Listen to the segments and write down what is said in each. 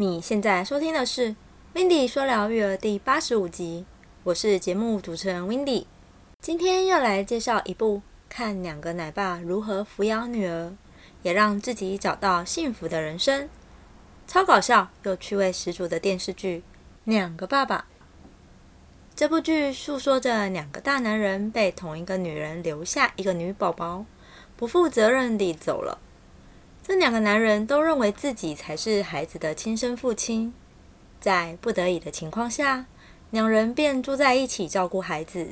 你现在收听的是《Windy 说聊育儿》第八十五集，我是节目主持人 Windy。今天要来介绍一部看两个奶爸如何抚养女儿，也让自己找到幸福的人生，超搞笑又趣味十足的电视剧《两个爸爸》。这部剧诉说着两个大男人被同一个女人留下一个女宝宝，不负责任地走了。这两个男人都认为自己才是孩子的亲生父亲，在不得已的情况下，两人便住在一起照顾孩子。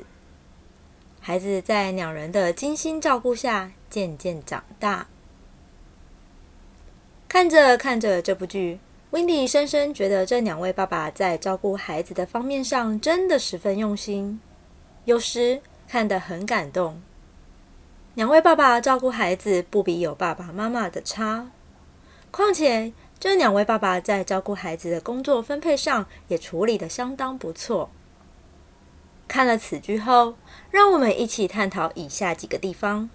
孩子在两人的精心照顾下渐渐长大。看着看着这部剧，Wendy 深深觉得这两位爸爸在照顾孩子的方面上真的十分用心，有时看得很感动。两位爸爸照顾孩子不比有爸爸妈妈的差，况且这两位爸爸在照顾孩子的工作分配上也处理得相当不错。看了此剧后，让我们一起探讨以下几个地方：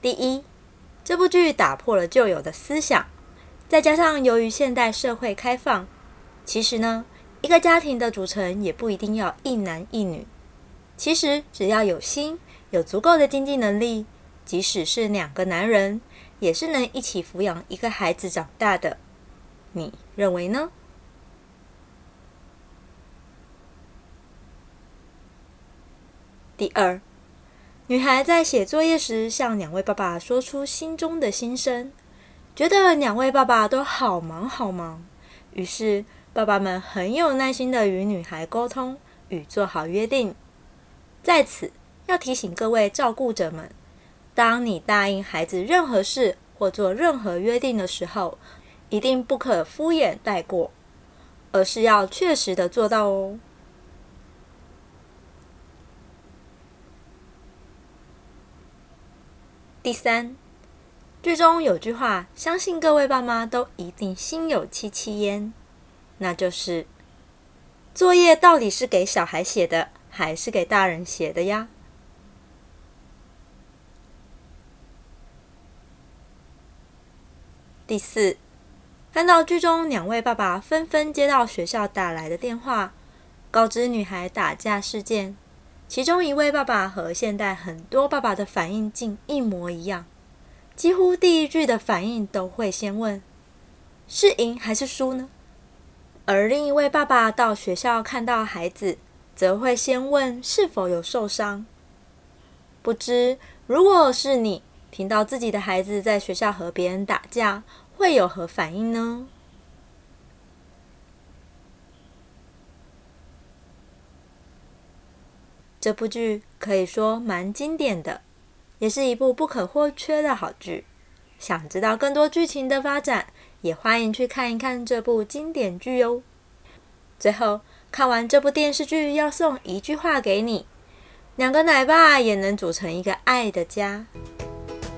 第一，这部剧打破了旧有的思想，再加上由于现代社会开放，其实呢，一个家庭的组成也不一定要一男一女，其实只要有心，有足够的经济能力。即使是两个男人，也是能一起抚养一个孩子长大的。你认为呢？第二，女孩在写作业时向两位爸爸说出心中的心声，觉得两位爸爸都好忙好忙，于是爸爸们很有耐心的与女孩沟通，与做好约定。在此要提醒各位照顾者们。当你答应孩子任何事或做任何约定的时候，一定不可敷衍带过，而是要确实的做到哦。第三，剧中有句话，相信各位爸妈都一定心有戚戚焉，那就是作业到底是给小孩写的，还是给大人写的呀？第四，看到剧中两位爸爸纷纷接到学校打来的电话，告知女孩打架事件。其中一位爸爸和现代很多爸爸的反应竟一模一样，几乎第一句的反应都会先问：“是赢还是输呢？”而另一位爸爸到学校看到孩子，则会先问是否有受伤。不知如果是你。听到自己的孩子在学校和别人打架，会有何反应呢？这部剧可以说蛮经典的，也是一部不可或缺的好剧。想知道更多剧情的发展，也欢迎去看一看这部经典剧哦。最后，看完这部电视剧，要送一句话给你：两个奶爸也能组成一个爱的家。